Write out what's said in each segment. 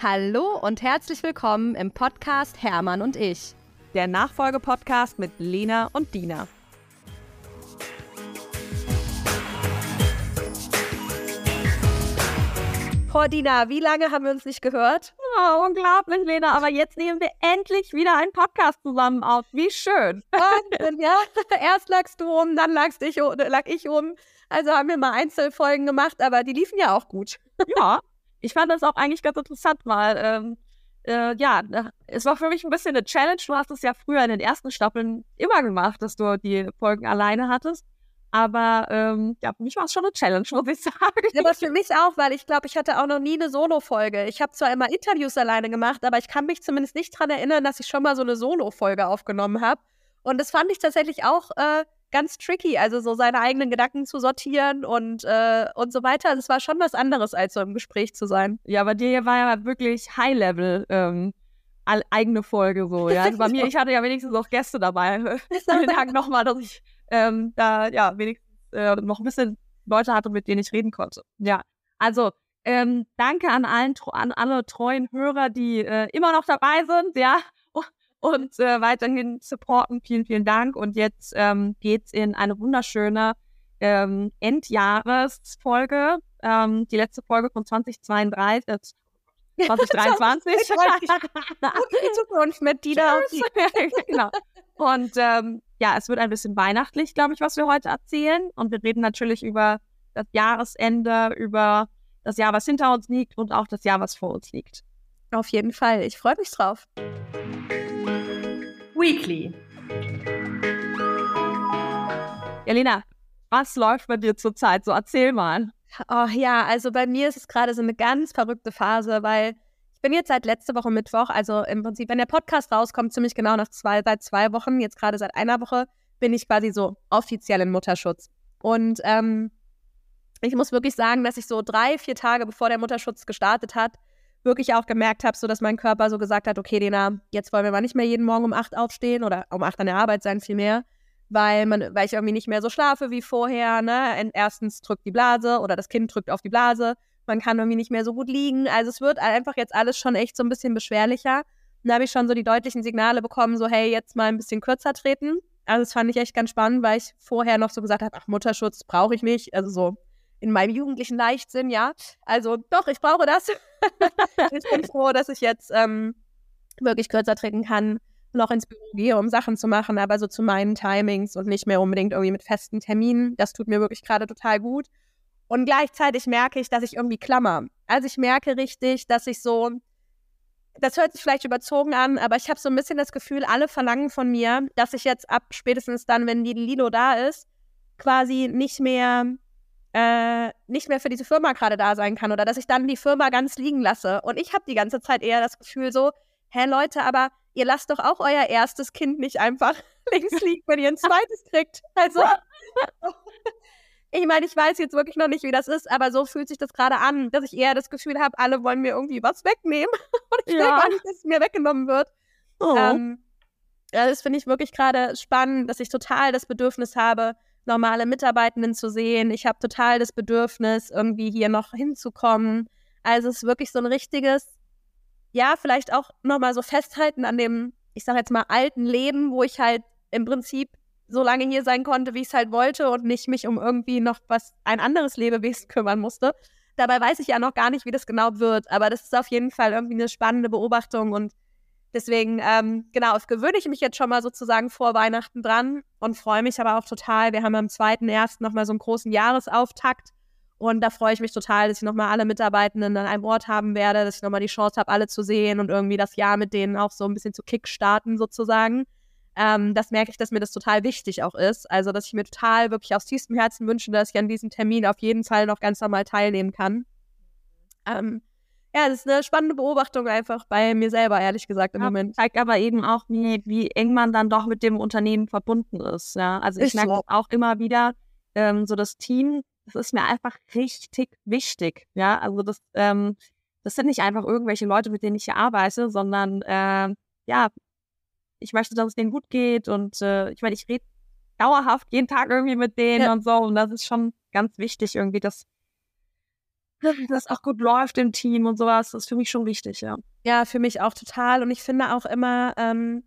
Hallo und herzlich willkommen im Podcast Hermann und ich. Der Nachfolgepodcast mit Lena und Dina. Oh, Dina, wie lange haben wir uns nicht gehört? Oh, unglaublich, Lena. Aber jetzt nehmen wir endlich wieder einen Podcast zusammen auf. Wie schön. Wahnsinn, ja. Erst lagst du um, dann lagst ich, lag ich um. Also haben wir mal Einzelfolgen gemacht, aber die liefen ja auch gut. Ja, ich fand das auch eigentlich ganz interessant, weil ähm, äh, ja, es war für mich ein bisschen eine Challenge. Du hast es ja früher in den ersten Staffeln immer gemacht, dass du die Folgen alleine hattest. Aber ähm, ja, für mich war es schon eine Challenge, muss ich sagen. Aber für mich auch, weil ich glaube, ich hatte auch noch nie eine Solo-Folge. Ich habe zwar immer Interviews alleine gemacht, aber ich kann mich zumindest nicht daran erinnern, dass ich schon mal so eine Solo-Folge aufgenommen habe. Und das fand ich tatsächlich auch äh, ganz tricky, also so seine eigenen Gedanken zu sortieren und, äh, und so weiter. Das war schon was anderes, als so im Gespräch zu sein. Ja, bei dir war ja wirklich High-Level. Ähm eigene Folge so, ja. Also bei mir, ich hatte ja wenigstens auch Gäste dabei. Vielen Dank nochmal, dass ich ähm, da ja wenigstens äh, noch ein bisschen Leute hatte, mit denen ich reden konnte. Ja, also ähm, danke an allen an alle treuen Hörer, die äh, immer noch dabei sind, ja, und äh, weiterhin supporten. Vielen, vielen Dank. Und jetzt ähm, geht's in eine wunderschöne ähm, Endjahresfolge. Ähm, die letzte Folge von 2032, äh, 2023. die Zukunft mit Dina. genau. Und ähm, ja, es wird ein bisschen weihnachtlich, glaube ich, was wir heute erzählen. Und wir reden natürlich über das Jahresende, über das Jahr, was hinter uns liegt und auch das Jahr, was vor uns liegt. Auf jeden Fall. Ich freue mich drauf. Weekly. Elena, was läuft bei dir zurzeit? So erzähl mal. Oh ja, also bei mir ist es gerade so eine ganz verrückte Phase, weil ich bin jetzt seit letzter Woche Mittwoch, also im Prinzip, wenn der Podcast rauskommt, ziemlich genau nach zwei, seit zwei Wochen, jetzt gerade seit einer Woche, bin ich quasi so offiziell in Mutterschutz. Und ähm, ich muss wirklich sagen, dass ich so drei, vier Tage bevor der Mutterschutz gestartet hat, wirklich auch gemerkt habe, so dass mein Körper so gesagt hat, okay, Dena, jetzt wollen wir mal nicht mehr jeden Morgen um acht aufstehen oder um acht an der Arbeit sein vielmehr, weil, man, weil ich irgendwie nicht mehr so schlafe wie vorher. Ne? Erstens drückt die Blase oder das Kind drückt auf die Blase. Man kann irgendwie nicht mehr so gut liegen. Also es wird einfach jetzt alles schon echt so ein bisschen beschwerlicher. Und da habe ich schon so die deutlichen Signale bekommen, so hey, jetzt mal ein bisschen kürzer treten. Also das fand ich echt ganz spannend, weil ich vorher noch so gesagt habe, ach, Mutterschutz brauche ich nicht. Also so in meinem jugendlichen Leichtsinn, ja. Also doch, ich brauche das. ich bin froh, dass ich jetzt ähm, wirklich kürzer treten kann noch ins Büro gehe, um Sachen zu machen, aber so zu meinen Timings und nicht mehr unbedingt irgendwie mit festen Terminen. Das tut mir wirklich gerade total gut. Und gleichzeitig merke ich, dass ich irgendwie klammer. Also ich merke richtig, dass ich so, das hört sich vielleicht überzogen an, aber ich habe so ein bisschen das Gefühl, alle verlangen von mir, dass ich jetzt ab spätestens dann, wenn die Lilo da ist, quasi nicht mehr äh, nicht mehr für diese Firma gerade da sein kann oder dass ich dann die Firma ganz liegen lasse. Und ich habe die ganze Zeit eher das Gefühl so, hä Leute, aber ihr lasst doch auch euer erstes Kind nicht einfach links liegen, wenn ihr ein zweites kriegt. Also, ich meine, ich weiß jetzt wirklich noch nicht, wie das ist, aber so fühlt sich das gerade an, dass ich eher das Gefühl habe, alle wollen mir irgendwie was wegnehmen und ich ja. will gar nicht, dass es mir weggenommen wird. Oh. Ähm, das finde ich wirklich gerade spannend, dass ich total das Bedürfnis habe, normale Mitarbeitenden zu sehen. Ich habe total das Bedürfnis, irgendwie hier noch hinzukommen. Also es ist wirklich so ein richtiges ja, vielleicht auch nochmal so festhalten an dem, ich sag jetzt mal, alten Leben, wo ich halt im Prinzip so lange hier sein konnte, wie ich es halt wollte und nicht mich um irgendwie noch was, ein anderes Lebewesen kümmern musste. Dabei weiß ich ja noch gar nicht, wie das genau wird, aber das ist auf jeden Fall irgendwie eine spannende Beobachtung und deswegen, ähm, genau, gewöhne ich mich jetzt schon mal sozusagen vor Weihnachten dran und freue mich aber auch total. Wir haben am 2.1. nochmal so einen großen Jahresauftakt und da freue ich mich total, dass ich nochmal alle Mitarbeitenden an einem Ort haben werde, dass ich nochmal die Chance habe, alle zu sehen und irgendwie das Jahr mit denen auch so ein bisschen zu kickstarten sozusagen. Ähm, das merke ich, dass mir das total wichtig auch ist. Also, dass ich mir total wirklich aus tiefstem Herzen wünsche, dass ich an diesem Termin auf jeden Fall noch ganz normal teilnehmen kann. Ähm, ja, das ist eine spannende Beobachtung einfach bei mir selber, ehrlich gesagt, im ja, Moment. Zeigt aber eben auch, wie, wie eng man dann doch mit dem Unternehmen verbunden ist. Ja? Also ich merke so. auch immer wieder, ähm, so das Team das ist mir einfach richtig wichtig. Ja, also das, ähm, das sind nicht einfach irgendwelche Leute, mit denen ich hier arbeite, sondern äh, ja, ich möchte, dass es denen gut geht und äh, ich meine, ich rede dauerhaft jeden Tag irgendwie mit denen ja. und so und das ist schon ganz wichtig irgendwie, dass dass auch gut läuft im Team und sowas. Das ist für mich schon wichtig, ja. Ja, für mich auch total. Und ich finde auch immer, ähm,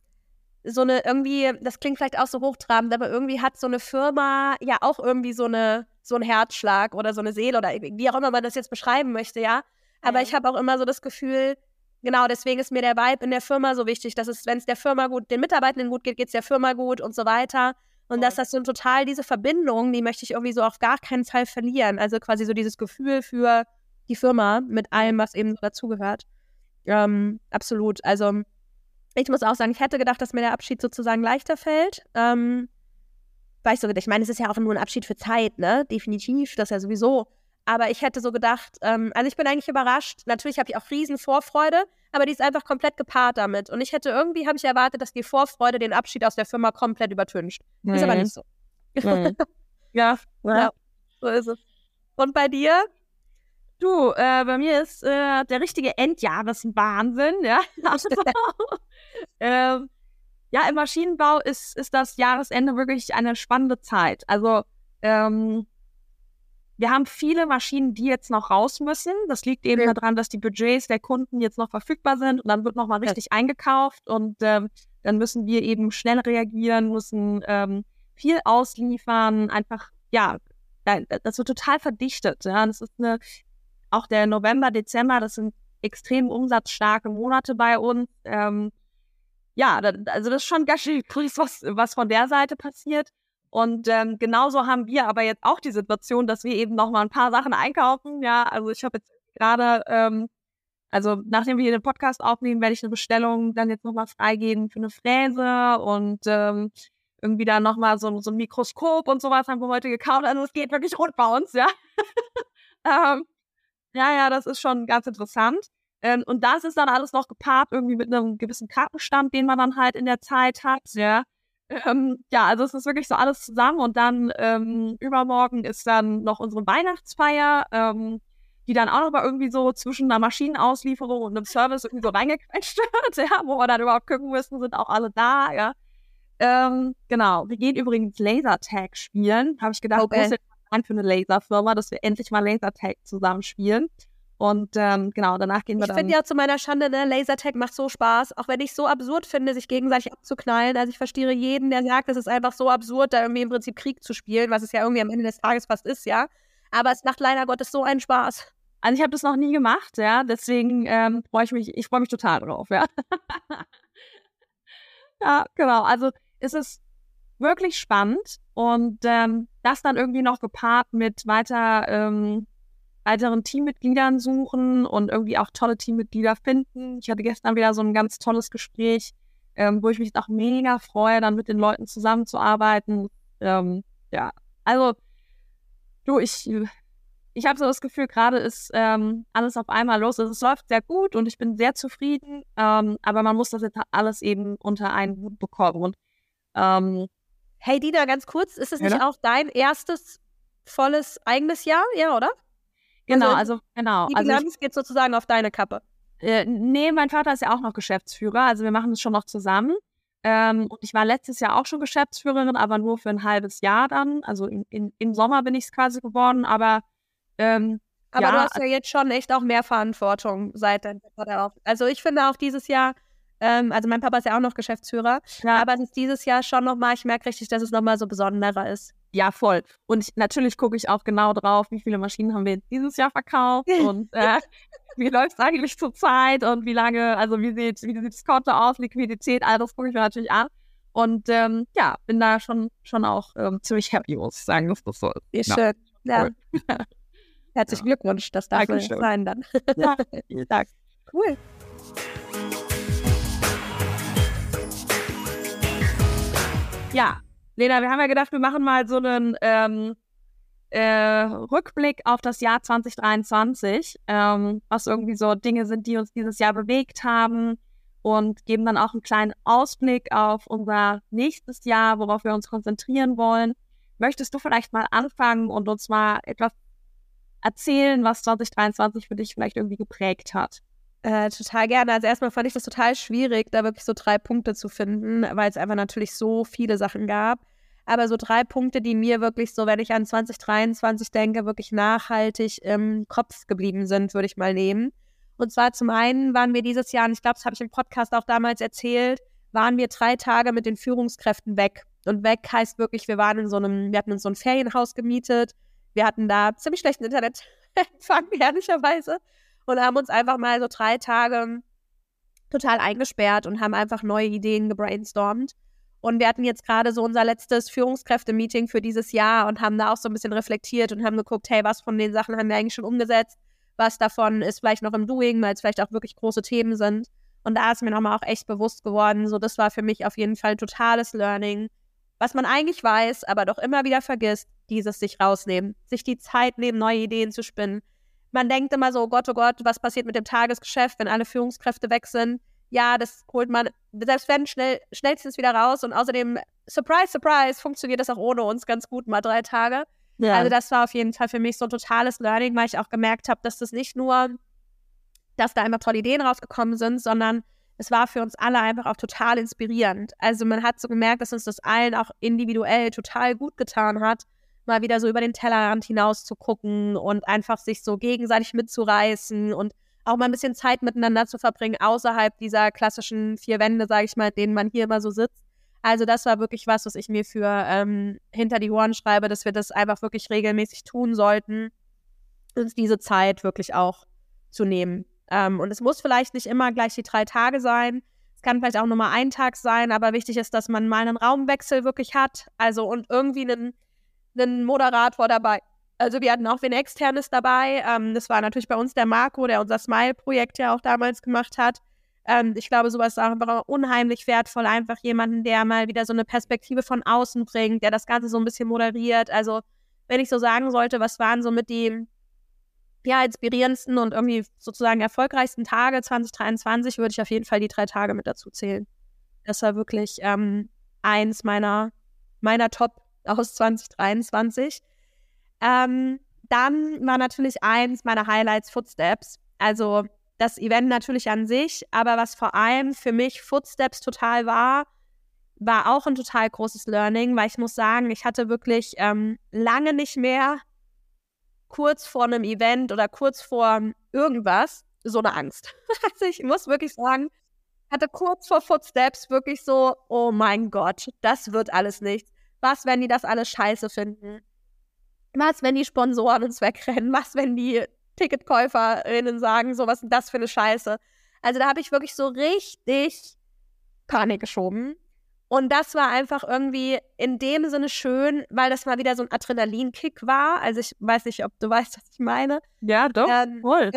so eine irgendwie, das klingt vielleicht auch so hochtrabend, aber irgendwie hat so eine Firma ja auch irgendwie so eine so einen Herzschlag oder so eine Seele oder wie auch immer man das jetzt beschreiben möchte, ja. Aber ja. ich habe auch immer so das Gefühl, genau deswegen ist mir der Vibe in der Firma so wichtig, dass es, wenn es der Firma gut, den Mitarbeitenden gut geht, geht es der Firma gut und so weiter. Und dass das so total diese Verbindung, die möchte ich irgendwie so auf gar keinen Fall verlieren. Also quasi so dieses Gefühl für die Firma mit allem, was eben dazugehört. Ähm, absolut. Also ich muss auch sagen, ich hätte gedacht, dass mir der Abschied sozusagen leichter fällt. Ähm, weil ich so gedacht, ich meine, es ist ja auch nur ein Abschied für Zeit, ne? Definitiv, das ja sowieso. Aber ich hätte so gedacht, ähm, also ich bin eigentlich überrascht. Natürlich habe ich auch riesen Vorfreude, aber die ist einfach komplett gepaart damit. Und ich hätte irgendwie, habe ich erwartet, dass die Vorfreude den Abschied aus der Firma komplett übertüncht. Nee. Ist aber nicht so. Nee. ja, ja, ja, so ist es. Und bei dir? Du, äh, bei mir ist äh, der richtige Endjahreswahnsinn, ja. äh, ja, im Maschinenbau ist, ist das Jahresende wirklich eine spannende Zeit. Also, ähm, wir haben viele Maschinen, die jetzt noch raus müssen. Das liegt eben okay. daran, dass die Budgets der Kunden jetzt noch verfügbar sind und dann wird nochmal richtig ja. eingekauft und ähm, dann müssen wir eben schnell reagieren, müssen ähm, viel ausliefern, einfach, ja, das wird total verdichtet. Ja. Das ist eine, auch der November, Dezember, das sind extrem umsatzstarke Monate bei uns. Ähm, ja, also das ist schon ganz schön grüß, was, was von der Seite passiert. Und ähm, genauso haben wir aber jetzt auch die Situation, dass wir eben noch mal ein paar Sachen einkaufen. Ja, also ich habe jetzt gerade, ähm, also nachdem wir hier den Podcast aufnehmen, werde ich eine Bestellung dann jetzt noch mal freigeben für eine Fräse und ähm, irgendwie dann noch mal so, so ein Mikroskop und sowas haben wir heute gekauft. Also es geht wirklich rund bei uns, ja. ähm, ja, ja, das ist schon ganz interessant. Ähm, und das ist dann alles noch gepaart irgendwie mit einem gewissen Kartenstand, den man dann halt in der Zeit hat, ja. Ähm, ja, also es ist wirklich so alles zusammen und dann ähm, übermorgen ist dann noch unsere Weihnachtsfeier, ähm, die dann auch noch mal irgendwie so zwischen einer Maschinenauslieferung und einem Service irgendwie so reingequetscht wird, ja, wo wir dann überhaupt gucken müssen, sind auch alle da, ja. Ähm, genau, wir gehen übrigens Lasertag spielen. Habe ich gedacht, okay. das ist für eine Laserfirma, dass wir endlich mal Lasertag zusammen spielen. Und ähm, genau, danach gehen wir ich dann. Ich finde ja zu meiner Schande, ne, Lasertag macht so Spaß, auch wenn ich so absurd finde, sich gegenseitig abzuknallen. Also ich verstehe jeden, der sagt, es ist einfach so absurd, da irgendwie im Prinzip Krieg zu spielen, was es ja irgendwie am Ende des Tages fast ist, ja. Aber es macht leider Gottes so einen Spaß. Also ich habe das noch nie gemacht, ja, deswegen ähm, freue ich mich, ich freue mich total drauf, ja. ja, genau. Also es ist wirklich spannend und ähm, das dann irgendwie noch gepaart mit weiter ähm, weiteren Teammitgliedern suchen und irgendwie auch tolle Teammitglieder finden. Ich hatte gestern wieder so ein ganz tolles Gespräch, ähm, wo ich mich auch mega freue, dann mit den Leuten zusammenzuarbeiten. Ähm, ja, also du, ich, ich habe so das Gefühl, gerade ist ähm, alles auf einmal los. Also, es läuft sehr gut und ich bin sehr zufrieden, ähm, aber man muss das jetzt alles eben unter einen Hut bekommen. Und, ähm, hey Dina, ganz kurz, ist es ja, nicht auch dein erstes volles eigenes Jahr? Ja, oder? Genau, also, also genau. Die also Bilanz geht sozusagen auf deine Kappe. Äh, nee, mein Vater ist ja auch noch Geschäftsführer, also wir machen es schon noch zusammen. Ähm, und ich war letztes Jahr auch schon Geschäftsführerin, aber nur für ein halbes Jahr dann. Also in, in, im Sommer bin ich es quasi geworden, aber ähm, aber ja, du hast ja jetzt schon echt auch mehr Verantwortung seit dein Vater auch. Also ich finde auch dieses Jahr, ähm, also mein Papa ist ja auch noch Geschäftsführer, ja. aber es ist dieses Jahr schon nochmal, ich merke richtig, dass es nochmal so besonderer ist. Ja, voll. Und ich, natürlich gucke ich auch genau drauf, wie viele Maschinen haben wir dieses Jahr verkauft und äh, wie läuft es eigentlich zur Zeit und wie lange, also wie sieht, wie sieht das Konto aus, Liquidität, all das gucke ich mir natürlich an. Und ähm, ja, bin da schon, schon auch ähm, ziemlich happy, muss ich sagen, dass das so ist. Wie schön. Ja. Cool. Herzlichen ja. Glückwunsch, das darf Dankeschön. sein dann. ja, vielen Dank. Cool. Ja, Lena, wir haben ja gedacht, wir machen mal so einen ähm, äh, Rückblick auf das Jahr 2023, ähm, was irgendwie so Dinge sind, die uns dieses Jahr bewegt haben und geben dann auch einen kleinen Ausblick auf unser nächstes Jahr, worauf wir uns konzentrieren wollen. Möchtest du vielleicht mal anfangen und uns mal etwas erzählen, was 2023 für dich vielleicht irgendwie geprägt hat? Äh, total gerne. Also erstmal fand ich das total schwierig, da wirklich so drei Punkte zu finden, weil es einfach natürlich so viele Sachen gab. Aber so drei Punkte, die mir wirklich so, wenn ich an 2023 denke, wirklich nachhaltig im Kopf geblieben sind, würde ich mal nehmen. Und zwar zum einen waren wir dieses Jahr, und ich glaube, das habe ich im Podcast auch damals erzählt, waren wir drei Tage mit den Führungskräften weg. Und weg heißt wirklich, wir waren in so einem, wir hatten uns so ein Ferienhaus gemietet. Wir hatten da ziemlich schlechten Internetempfang, ehrlicherweise. Und haben uns einfach mal so drei Tage total eingesperrt und haben einfach neue Ideen gebrainstormt. Und wir hatten jetzt gerade so unser letztes Führungskräfte-Meeting für dieses Jahr und haben da auch so ein bisschen reflektiert und haben geguckt, hey, was von den Sachen haben wir eigentlich schon umgesetzt? Was davon ist vielleicht noch im Doing, weil es vielleicht auch wirklich große Themen sind. Und da ist mir nochmal auch echt bewusst geworden, so das war für mich auf jeden Fall totales Learning. Was man eigentlich weiß, aber doch immer wieder vergisst, dieses sich rausnehmen, sich die Zeit nehmen, neue Ideen zu spinnen. Man denkt immer so, oh Gott, oh Gott, was passiert mit dem Tagesgeschäft, wenn alle Führungskräfte weg sind? Ja, das holt man, selbst wenn, schnell, schnellstens wieder raus. Und außerdem, surprise, surprise, funktioniert das auch ohne uns ganz gut mal drei Tage. Ja. Also das war auf jeden Fall für mich so ein totales Learning, weil ich auch gemerkt habe, dass das nicht nur dass da einfach tolle Ideen rausgekommen sind, sondern es war für uns alle einfach auch total inspirierend. Also man hat so gemerkt, dass uns das allen auch individuell total gut getan hat, mal wieder so über den Tellerrand hinaus zu gucken und einfach sich so gegenseitig mitzureißen und auch mal ein bisschen Zeit miteinander zu verbringen, außerhalb dieser klassischen vier Wände, sage ich mal, denen man hier immer so sitzt. Also das war wirklich was, was ich mir für ähm, hinter die Ohren schreibe, dass wir das einfach wirklich regelmäßig tun sollten, uns diese Zeit wirklich auch zu nehmen. Ähm, und es muss vielleicht nicht immer gleich die drei Tage sein. Es kann vielleicht auch nur mal ein Tag sein, aber wichtig ist, dass man mal einen Raumwechsel wirklich hat. Also und irgendwie einen, einen Moderator dabei. Also wir hatten auch ein externes dabei. Ähm, das war natürlich bei uns der Marco, der unser Smile-Projekt ja auch damals gemacht hat. Ähm, ich glaube, sowas ist auch einfach unheimlich wertvoll. Einfach jemanden, der mal wieder so eine Perspektive von außen bringt, der das Ganze so ein bisschen moderiert. Also wenn ich so sagen sollte, was waren so mit die ja, inspirierendsten und irgendwie sozusagen erfolgreichsten Tage 2023 würde ich auf jeden Fall die drei Tage mit dazu zählen. Das war wirklich ähm, eins meiner, meiner Top aus 2023. Ähm, dann war natürlich eins meiner Highlights Footsteps. Also das Event natürlich an sich, aber was vor allem für mich Footsteps total war, war auch ein total großes Learning, weil ich muss sagen, ich hatte wirklich ähm, lange nicht mehr kurz vor einem Event oder kurz vor irgendwas so eine Angst. Also ich muss wirklich sagen, hatte kurz vor Footsteps wirklich so, oh mein Gott, das wird alles nichts. Was, wenn die das alles scheiße finden? Was, wenn die Sponsoren uns wegrennen? Was, wenn die TicketkäuferInnen sagen, so, was ist das für eine Scheiße? Also da habe ich wirklich so richtig Panik geschoben. Und das war einfach irgendwie in dem Sinne schön, weil das mal wieder so ein Adrenalinkick war. Also ich weiß nicht, ob du weißt, was ich meine. Ja, doch, ähm, voll.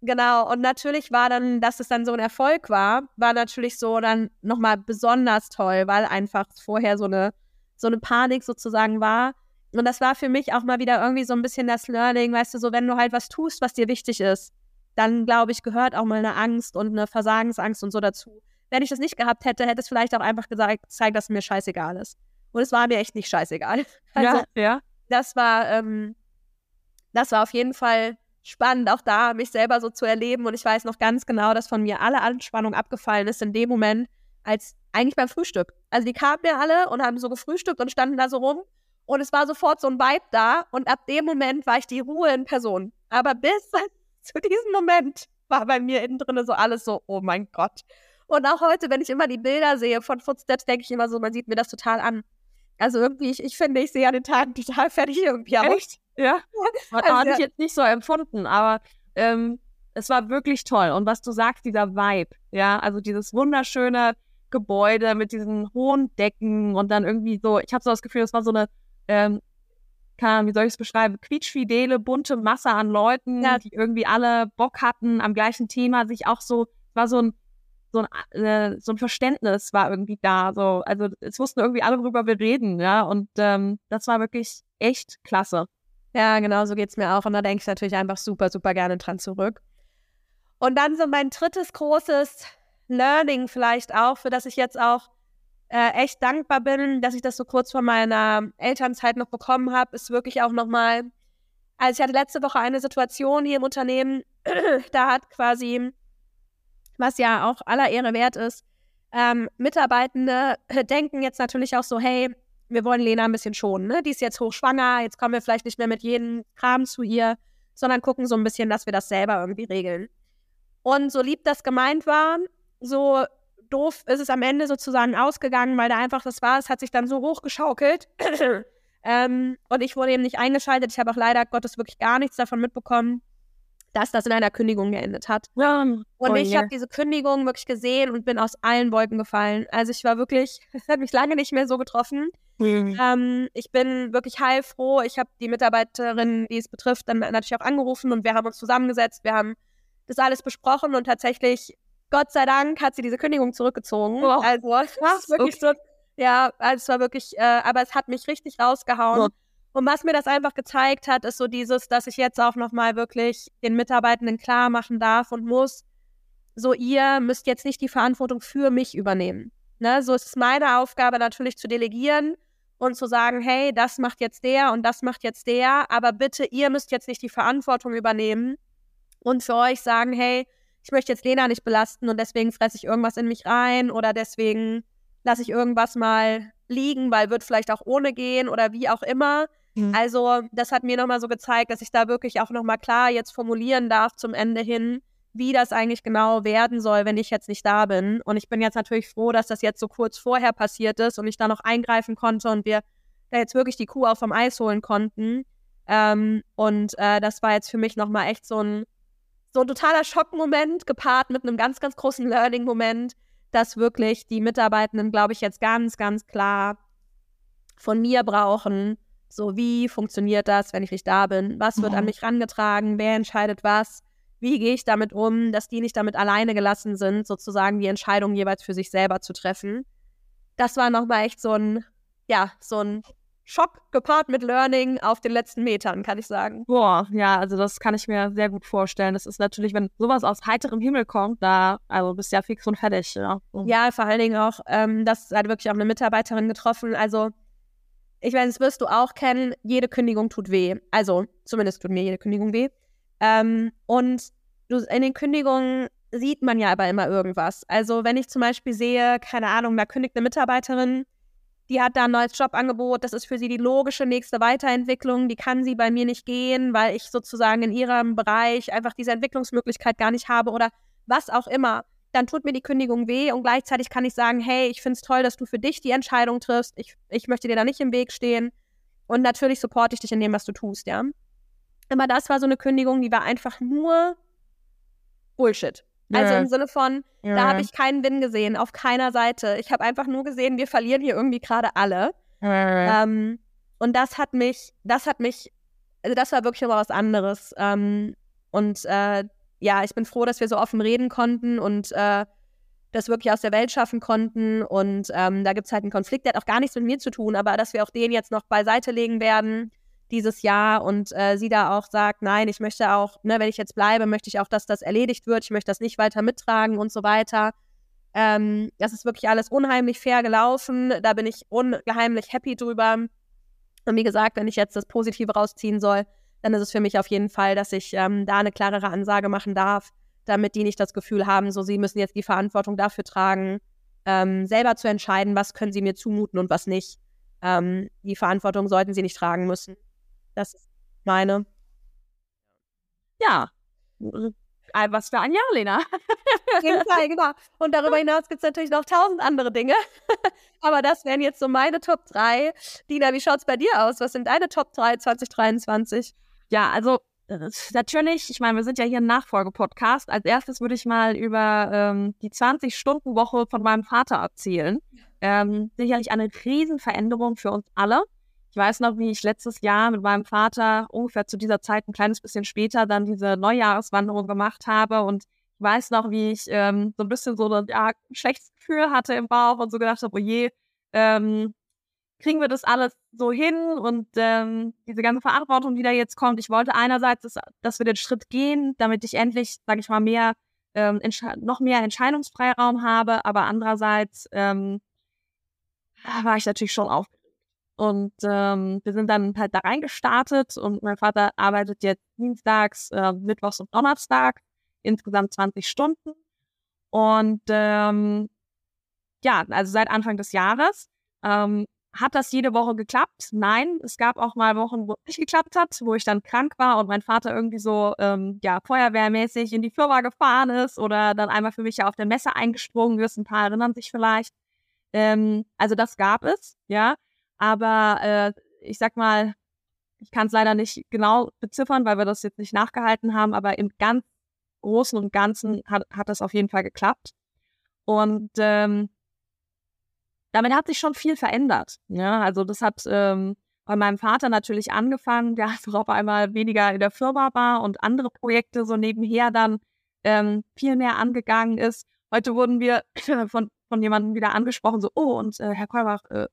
Genau, und natürlich war dann, dass es dann so ein Erfolg war, war natürlich so dann nochmal besonders toll, weil einfach vorher so eine, so eine Panik sozusagen war. Und das war für mich auch mal wieder irgendwie so ein bisschen das Learning, weißt du, so wenn du halt was tust, was dir wichtig ist, dann glaube ich, gehört auch mal eine Angst und eine Versagensangst und so dazu wenn ich das nicht gehabt hätte, hätte es vielleicht auch einfach gesagt, gezeigt, dass es mir scheißegal ist. Und es war mir echt nicht scheißegal. Also, ja, ja. Das war, ähm, das war auf jeden Fall spannend, auch da mich selber so zu erleben. Und ich weiß noch ganz genau, dass von mir alle Anspannung abgefallen ist in dem Moment, als eigentlich beim Frühstück. Also die kamen mir alle und haben so gefrühstückt und standen da so rum. Und es war sofort so ein Vibe da. Und ab dem Moment war ich die Ruhe in Person. Aber bis zu diesem Moment war bei mir innen drin so alles so, oh mein Gott. Und auch heute, wenn ich immer die Bilder sehe von Footsteps, denke ich immer so, man sieht mir das total an. Also irgendwie, ich, ich finde, ich sehe an den Tagen total fertig irgendwie aus. Echt? Ja. Also, hatte ich jetzt nicht so empfunden, aber ähm, es war wirklich toll. Und was du sagst, dieser Vibe, ja, also dieses wunderschöne Gebäude mit diesen hohen Decken und dann irgendwie so, ich habe so das Gefühl, es war so eine, ähm, kann, wie soll ich es beschreiben, quietschfidele, bunte Masse an Leuten, ja. die irgendwie alle Bock hatten am gleichen Thema, sich auch so, war so ein so ein, äh, so ein Verständnis war irgendwie da. So, also es wussten irgendwie alle, worüber wir reden, ja. Und ähm, das war wirklich echt klasse. Ja, genau, so geht es mir auch. Und da denke ich natürlich einfach super, super gerne dran zurück. Und dann so mein drittes großes Learning vielleicht auch, für das ich jetzt auch äh, echt dankbar bin, dass ich das so kurz vor meiner Elternzeit noch bekommen habe, ist wirklich auch nochmal, also ich hatte letzte Woche eine Situation hier im Unternehmen, da hat quasi was ja auch aller Ehre wert ist. Ähm, Mitarbeitende denken jetzt natürlich auch so, hey, wir wollen Lena ein bisschen schonen. Ne? Die ist jetzt hochschwanger, jetzt kommen wir vielleicht nicht mehr mit jedem Kram zu ihr, sondern gucken so ein bisschen, dass wir das selber irgendwie regeln. Und so lieb das gemeint war, so doof ist es am Ende sozusagen ausgegangen, weil da einfach das war, es hat sich dann so hochgeschaukelt. ähm, und ich wurde eben nicht eingeschaltet. Ich habe auch leider Gottes wirklich gar nichts davon mitbekommen dass das in einer Kündigung geendet hat. Ja. Und oh, ich yeah. habe diese Kündigung wirklich gesehen und bin aus allen Wolken gefallen. Also ich war wirklich, es hat mich lange nicht mehr so getroffen. Mhm. Ähm, ich bin wirklich heilfroh. Ich habe die Mitarbeiterin, die es betrifft, dann natürlich auch angerufen und wir haben uns zusammengesetzt. Wir haben das alles besprochen und tatsächlich, Gott sei Dank, hat sie diese Kündigung zurückgezogen. Oh. Also es ist wirklich okay. so, ja, also es war wirklich, äh, aber es hat mich richtig rausgehauen. Oh. Und was mir das einfach gezeigt hat, ist so dieses, dass ich jetzt auch nochmal wirklich den Mitarbeitenden klar machen darf und muss, so ihr müsst jetzt nicht die Verantwortung für mich übernehmen. Ne? So ist es meine Aufgabe natürlich zu delegieren und zu sagen, hey, das macht jetzt der und das macht jetzt der, aber bitte, ihr müsst jetzt nicht die Verantwortung übernehmen und für euch sagen, hey, ich möchte jetzt Lena nicht belasten und deswegen fresse ich irgendwas in mich rein oder deswegen lasse ich irgendwas mal liegen, weil wird vielleicht auch ohne gehen oder wie auch immer, Mhm. Also, das hat mir nochmal so gezeigt, dass ich da wirklich auch nochmal klar jetzt formulieren darf zum Ende hin, wie das eigentlich genau werden soll, wenn ich jetzt nicht da bin. Und ich bin jetzt natürlich froh, dass das jetzt so kurz vorher passiert ist und ich da noch eingreifen konnte und wir da jetzt wirklich die Kuh auch vom Eis holen konnten. Ähm, und äh, das war jetzt für mich nochmal echt so ein, so ein totaler Schockmoment, gepaart mit einem ganz, ganz großen Learning-Moment, dass wirklich die Mitarbeitenden, glaube ich, jetzt ganz, ganz klar von mir brauchen, so, wie funktioniert das, wenn ich nicht da bin? Was wird mhm. an mich rangetragen? Wer entscheidet was? Wie gehe ich damit um, dass die nicht damit alleine gelassen sind, sozusagen die Entscheidung jeweils für sich selber zu treffen? Das war nochmal echt so ein, ja, so ein Schock gepaart mit Learning auf den letzten Metern, kann ich sagen. Boah, ja, also das kann ich mir sehr gut vorstellen. Das ist natürlich, wenn sowas aus heiterem Himmel kommt, da, also bist du ja fix und fertig, ja. Ja, vor allen Dingen auch, ähm, das hat wirklich auch eine Mitarbeiterin getroffen. Also ich meine, das wirst du auch kennen, jede Kündigung tut weh. Also zumindest tut mir jede Kündigung weh. Ähm, und du, in den Kündigungen sieht man ja aber immer irgendwas. Also wenn ich zum Beispiel sehe, keine Ahnung, da kündigt eine Mitarbeiterin, die hat da ein neues Jobangebot, das ist für sie die logische nächste Weiterentwicklung, die kann sie bei mir nicht gehen, weil ich sozusagen in ihrem Bereich einfach diese Entwicklungsmöglichkeit gar nicht habe oder was auch immer dann tut mir die Kündigung weh und gleichzeitig kann ich sagen, hey, ich finde es toll, dass du für dich die Entscheidung triffst. Ich, ich möchte dir da nicht im Weg stehen. Und natürlich supporte ich dich in dem, was du tust, ja. Aber das war so eine Kündigung, die war einfach nur Bullshit. Ja. Also im Sinne von, ja. da habe ich keinen Win gesehen, auf keiner Seite. Ich habe einfach nur gesehen, wir verlieren hier irgendwie gerade alle. Ja. Ähm, und das hat mich, das hat mich, also das war wirklich mal was anderes. Ähm, und äh, ja, ich bin froh, dass wir so offen reden konnten und äh, das wirklich aus der Welt schaffen konnten. Und ähm, da gibt es halt einen Konflikt, der hat auch gar nichts mit mir zu tun, aber dass wir auch den jetzt noch beiseite legen werden dieses Jahr und äh, sie da auch sagt, nein, ich möchte auch, ne, wenn ich jetzt bleibe, möchte ich auch, dass das erledigt wird, ich möchte das nicht weiter mittragen und so weiter. Ähm, das ist wirklich alles unheimlich fair gelaufen. Da bin ich ungeheimlich happy drüber. Und wie gesagt, wenn ich jetzt das Positive rausziehen soll, dann ist es für mich auf jeden Fall, dass ich ähm, da eine klarere Ansage machen darf, damit die nicht das Gefühl haben, so sie müssen jetzt die Verantwortung dafür tragen, ähm, selber zu entscheiden, was können sie mir zumuten und was nicht. Ähm, die Verantwortung sollten sie nicht tragen müssen. Das ist meine. Ja, äh, was für ein Jahr, Lena. Auf jeden Fall, genau. Und darüber hinaus gibt es natürlich noch tausend andere Dinge. Aber das wären jetzt so meine Top 3. Dina, wie schaut es bei dir aus? Was sind deine Top 3 2023? Ja, also äh, natürlich, ich meine, wir sind ja hier ein Nachfolgepodcast. Als erstes würde ich mal über ähm, die 20-Stunden-Woche von meinem Vater erzählen. Ähm, sicherlich eine Riesenveränderung für uns alle. Weiß noch, wie ich letztes Jahr mit meinem Vater ungefähr zu dieser Zeit, ein kleines bisschen später, dann diese Neujahreswanderung gemacht habe. Und ich weiß noch, wie ich ähm, so ein bisschen so ein ja, schlechtes Gefühl hatte im Bauch und so gedacht habe, oh je, ähm, kriegen wir das alles so hin und ähm, diese ganze Verantwortung, die da jetzt kommt. Ich wollte einerseits, dass, dass wir den Schritt gehen, damit ich endlich, sage ich mal, mehr ähm, noch mehr Entscheidungsfreiraum habe, aber andererseits ähm, war ich natürlich schon aufgeregt. Und ähm, wir sind dann halt da reingestartet und mein Vater arbeitet jetzt dienstags, äh, mittwochs und Donnerstag, insgesamt 20 Stunden. Und ähm, ja, also seit Anfang des Jahres. Ähm, hat das jede Woche geklappt? Nein, es gab auch mal Wochen, wo es nicht geklappt hat, wo ich dann krank war und mein Vater irgendwie so, ähm, ja, feuerwehrmäßig in die Firma gefahren ist oder dann einmal für mich ja auf der Messe eingesprungen ist. Ein paar erinnern sich vielleicht. Ähm, also das gab es, ja. Aber äh, ich sag mal, ich kann es leider nicht genau beziffern, weil wir das jetzt nicht nachgehalten haben, aber im ganz Großen und Ganzen hat, hat das auf jeden Fall geklappt. Und ähm, damit hat sich schon viel verändert. Ja, also das hat ähm, bei meinem Vater natürlich angefangen, der auf einmal weniger in der Firma war und andere Projekte so nebenher dann ähm, viel mehr angegangen ist. Heute wurden wir von, von jemandem wieder angesprochen, so, oh, und äh, Herr Kolbach, äh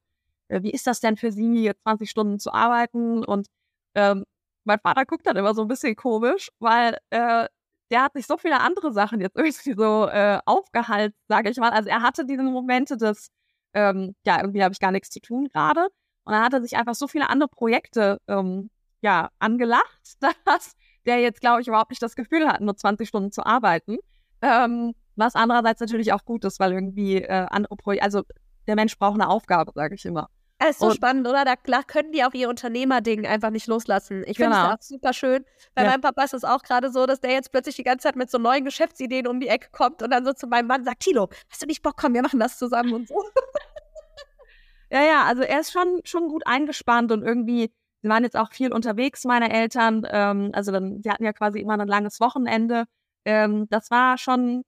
wie ist das denn für Sie, jetzt 20 Stunden zu arbeiten? Und ähm, mein Vater guckt dann immer so ein bisschen komisch, weil äh, der hat sich so viele andere Sachen jetzt irgendwie so äh, aufgehalten, sage ich mal. Also er hatte diese Momente des, ähm, ja, irgendwie habe ich gar nichts zu tun gerade. Und dann hat er sich einfach so viele andere Projekte ähm, ja, angelacht, dass der jetzt, glaube ich, überhaupt nicht das Gefühl hat, nur 20 Stunden zu arbeiten. Ähm, was andererseits natürlich auch gut ist, weil irgendwie äh, andere Projekte, also der Mensch braucht eine Aufgabe, sage ich immer. Das ist so und, spannend, oder? Da können die auch ihr Unternehmerding einfach nicht loslassen. Ich finde genau. das auch super schön. Bei ja. meinem Papa ist es auch gerade so, dass der jetzt plötzlich die ganze Zeit mit so neuen Geschäftsideen um die Ecke kommt und dann so zu meinem Mann sagt, Tilo, hast du nicht Bock, komm, wir machen das zusammen und so. ja, ja, also er ist schon, schon gut eingespannt und irgendwie, sie waren jetzt auch viel unterwegs, meine Eltern. Ähm, also dann, sie hatten ja quasi immer ein langes Wochenende. Ähm, das war schon,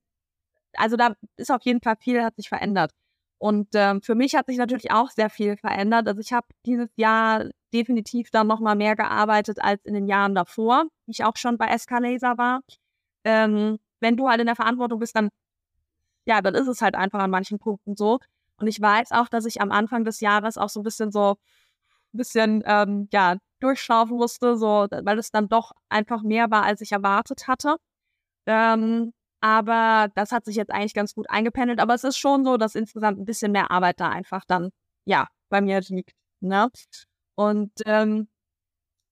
also da ist auf jeden Fall viel, hat sich verändert. Und ähm, für mich hat sich natürlich auch sehr viel verändert. Also ich habe dieses Jahr definitiv dann nochmal mehr gearbeitet als in den Jahren davor, ich auch schon bei Escalaser war. Ähm, wenn du halt in der Verantwortung bist, dann ja, dann ist es halt einfach an manchen Punkten so. Und ich weiß auch, dass ich am Anfang des Jahres auch so ein bisschen so ein bisschen ähm, ja durchschaufen musste, so weil es dann doch einfach mehr war, als ich erwartet hatte. Ähm, aber das hat sich jetzt eigentlich ganz gut eingependelt. Aber es ist schon so, dass insgesamt ein bisschen mehr Arbeit da einfach dann, ja, bei mir liegt. Ne? Und ähm,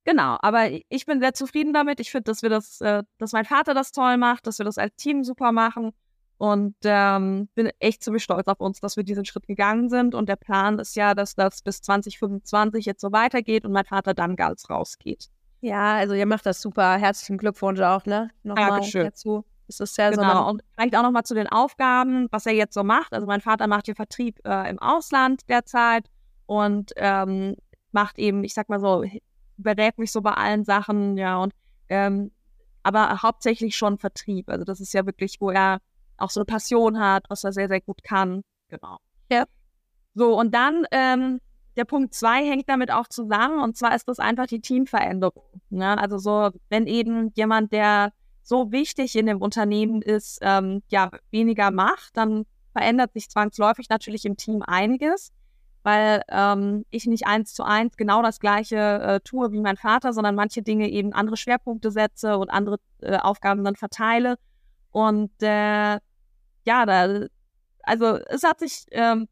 genau, aber ich bin sehr zufrieden damit. Ich finde, dass wir das, äh, dass mein Vater das toll macht, dass wir das als Team super machen. Und ähm, bin echt ziemlich stolz auf uns, dass wir diesen Schritt gegangen sind. Und der Plan ist ja, dass das bis 2025 jetzt so weitergeht und mein Vater dann ganz rausgeht. Ja, also ihr macht das super. Herzlichen Glückwunsch auch, ne? Nochmal Dankeschön. dazu. Es ist ja genau. so. Und vielleicht auch nochmal zu den Aufgaben, was er jetzt so macht. Also mein Vater macht hier Vertrieb äh, im Ausland derzeit und ähm, macht eben, ich sag mal so, berät mich so bei allen Sachen, ja, und ähm, aber hauptsächlich schon Vertrieb. Also das ist ja wirklich, wo er auch so eine Passion hat, was er sehr, sehr gut kann. Genau. Ja. So, und dann ähm, der Punkt zwei hängt damit auch zusammen, und zwar ist das einfach die Teamveränderung. Ne? Also so, wenn eben jemand, der so wichtig in dem Unternehmen ist, ähm, ja, weniger macht, dann verändert sich zwangsläufig natürlich im Team einiges, weil ähm, ich nicht eins zu eins genau das gleiche äh, tue wie mein Vater, sondern manche Dinge eben andere Schwerpunkte setze und andere äh, Aufgaben dann verteile. Und äh, ja, da, also es hat sich, ähm,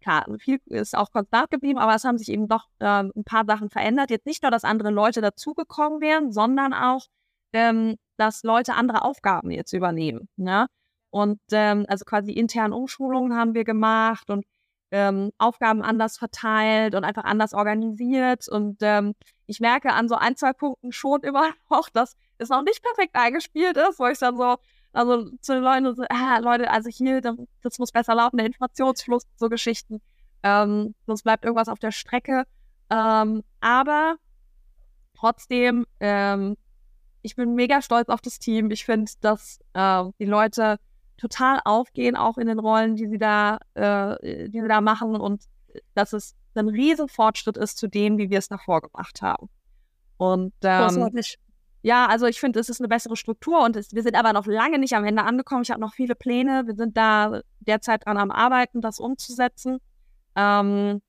klar, viel ist auch konstant geblieben, aber es haben sich eben doch äh, ein paar Sachen verändert. Jetzt nicht nur, dass andere Leute dazugekommen wären, sondern auch, ähm, dass Leute andere Aufgaben jetzt übernehmen. Ne? Und ähm, also quasi intern Umschulungen haben wir gemacht und ähm, Aufgaben anders verteilt und einfach anders organisiert. Und ähm, ich merke an so ein, zwei Punkten schon immer noch, dass es noch nicht perfekt eingespielt ist, wo ich dann so, also zu den Leuten so, ah, Leute, also hier, das muss besser laufen, der Informationsfluss, so Geschichten. Ähm, sonst bleibt irgendwas auf der Strecke. Ähm, aber trotzdem ähm, ich bin mega stolz auf das Team. Ich finde, dass äh, die Leute total aufgehen, auch in den Rollen, die sie da, äh, die sie da machen und dass es ein riesen Fortschritt ist zu dem, wie wir es davor gemacht haben. Und ähm, ja, also ich finde, es ist eine bessere Struktur und es, wir sind aber noch lange nicht am Ende angekommen. Ich habe noch viele Pläne. Wir sind da derzeit dran am Arbeiten, das umzusetzen. Ähm,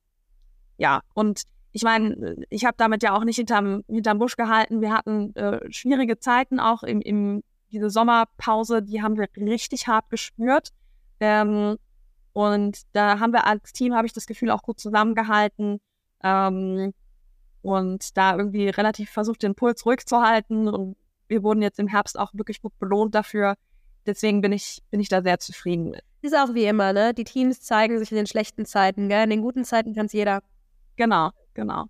ja, und ich meine, ich habe damit ja auch nicht hinterm, hinterm Busch gehalten. Wir hatten äh, schwierige Zeiten auch im, im, diese Sommerpause, die haben wir richtig hart gespürt. Ähm, und da haben wir als Team, habe ich das Gefühl, auch gut zusammengehalten. Ähm, und da irgendwie relativ versucht, den Puls ruhig zu halten. Und wir wurden jetzt im Herbst auch wirklich gut belohnt dafür. Deswegen bin ich, bin ich da sehr zufrieden mit. Ist auch wie immer, ne? Die Teams zeigen sich in den schlechten Zeiten, gell? In den guten Zeiten kann es jeder. Genau, genau.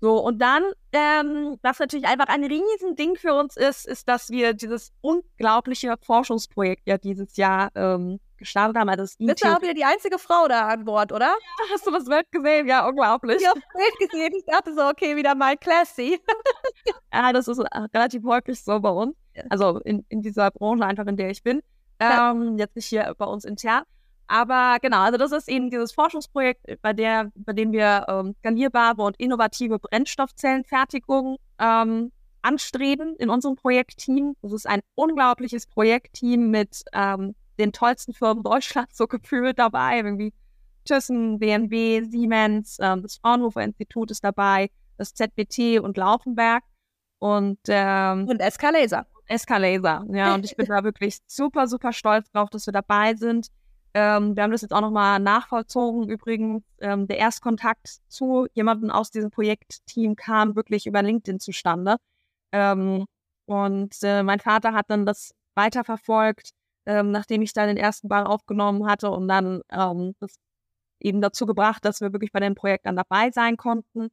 So, und dann, ähm, was natürlich einfach ein Riesending für uns ist, ist, dass wir dieses unglaubliche Forschungsprojekt ja dieses Jahr ähm, gestartet haben. Also das Bist du auch wieder die einzige Frau da an Bord, oder? Ja, hast du das Bild gesehen? Ja, unglaublich. Ich habe das Bild gesehen. Ich dachte so, okay, wieder mal classy. ja, das ist äh, relativ häufig so bei uns. Also in, in dieser Branche einfach, in der ich bin. Ähm, jetzt nicht hier bei uns intern. Aber genau, also das ist eben dieses Forschungsprojekt, bei, der, bei dem wir ähm, skalierbare und innovative Brennstoffzellenfertigung ähm, anstreben in unserem Projektteam. Das ist ein unglaubliches Projektteam mit ähm, den tollsten Firmen Deutschlands so gefühlt dabei. Irgendwie Thyssen, BMW, Siemens, ähm, das Fraunhofer Institut ist dabei, das ZBT und Laufenberg und ähm, und Escalaser. Escalaser, ja. Und ich bin da wirklich super, super stolz drauf, dass wir dabei sind. Ähm, wir haben das jetzt auch nochmal nachvollzogen. Übrigens, ähm, der Erstkontakt zu jemandem aus diesem Projektteam kam wirklich über LinkedIn zustande. Ähm, und äh, mein Vater hat dann das weiterverfolgt, ähm, nachdem ich da den ersten Ball aufgenommen hatte und dann ähm, das eben dazu gebracht, dass wir wirklich bei dem Projekt dann dabei sein konnten.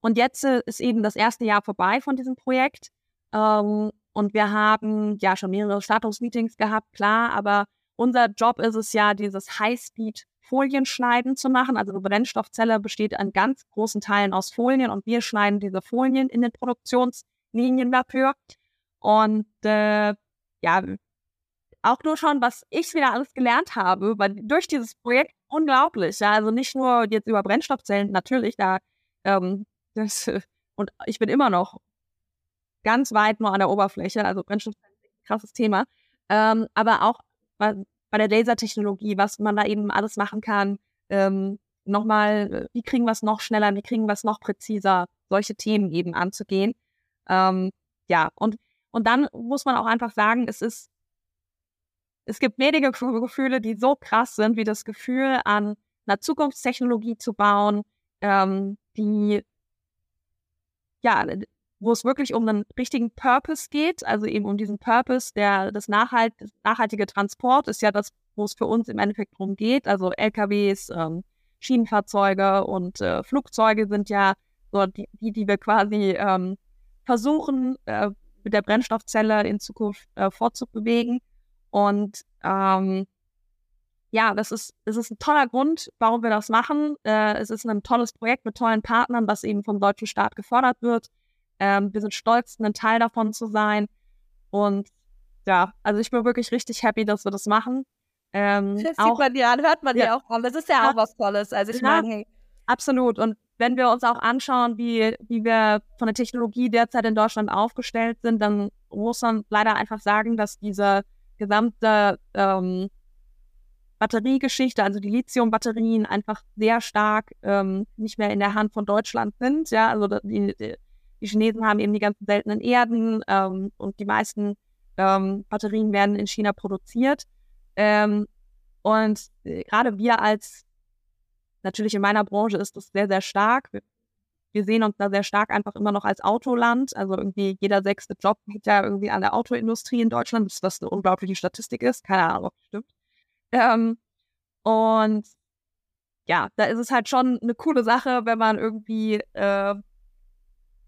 Und jetzt äh, ist eben das erste Jahr vorbei von diesem Projekt. Ähm, und wir haben ja schon mehrere Startungsmeetings gehabt, klar, aber unser Job ist es ja, dieses High-Speed-Folienschneiden zu machen. Also eine Brennstoffzelle besteht an ganz großen Teilen aus Folien und wir schneiden diese Folien in den Produktionslinien dafür. Und äh, ja, auch nur schon, was ich wieder alles gelernt habe, weil durch dieses Projekt unglaublich. Ja, also nicht nur jetzt über Brennstoffzellen, natürlich, da ähm, das, und ich bin immer noch ganz weit nur an der Oberfläche, also Brennstoffzellen ist ein krasses Thema. Ähm, aber auch bei der Lasertechnologie, was man da eben alles machen kann. Ähm, nochmal, äh, wie kriegen wir es noch schneller, wie kriegen wir es noch präziser, solche Themen eben anzugehen. Ähm, ja, und, und dann muss man auch einfach sagen, es ist, es gibt wenige Gefühle, die so krass sind, wie das Gefühl, an einer Zukunftstechnologie zu bauen, ähm, die ja wo es wirklich um einen richtigen Purpose geht, also eben um diesen Purpose, der das Nachhalt, nachhaltige Transport ist ja das, wo es für uns im Endeffekt drum geht. Also LKWs, ähm, Schienenfahrzeuge und äh, Flugzeuge sind ja so die, die, wir quasi ähm, versuchen, äh, mit der Brennstoffzelle in Zukunft äh, fortzubewegen. Und ähm, ja, das ist, das ist ein toller Grund, warum wir das machen. Äh, es ist ein tolles Projekt mit tollen Partnern, was eben vom deutschen Staat gefördert wird. Ähm, wir sind stolz, ein Teil davon zu sein. Und ja, also ich bin wirklich richtig happy, dass wir das machen. Ähm, das sieht man an, hört man ja. dir auch an. Das ist ja, ja, auch was Tolles. Also ich ja, meine, hey. Absolut. Und wenn wir uns auch anschauen, wie, wie wir von der Technologie derzeit in Deutschland aufgestellt sind, dann muss man leider einfach sagen, dass diese gesamte ähm, Batteriegeschichte, also die Lithium-Batterien, einfach sehr stark ähm, nicht mehr in der Hand von Deutschland sind. Ja, also die, die die Chinesen haben eben die ganzen seltenen Erden ähm, und die meisten ähm, Batterien werden in China produziert. Ähm, und äh, gerade wir als, natürlich in meiner Branche ist das sehr, sehr stark. Wir, wir, sehen uns da sehr stark einfach immer noch als Autoland. Also irgendwie jeder sechste Job geht ja irgendwie an der Autoindustrie in Deutschland, das eine unglaubliche Statistik ist. Keine Ahnung, ob das stimmt. Ähm, und ja, da ist es halt schon eine coole Sache, wenn man irgendwie äh,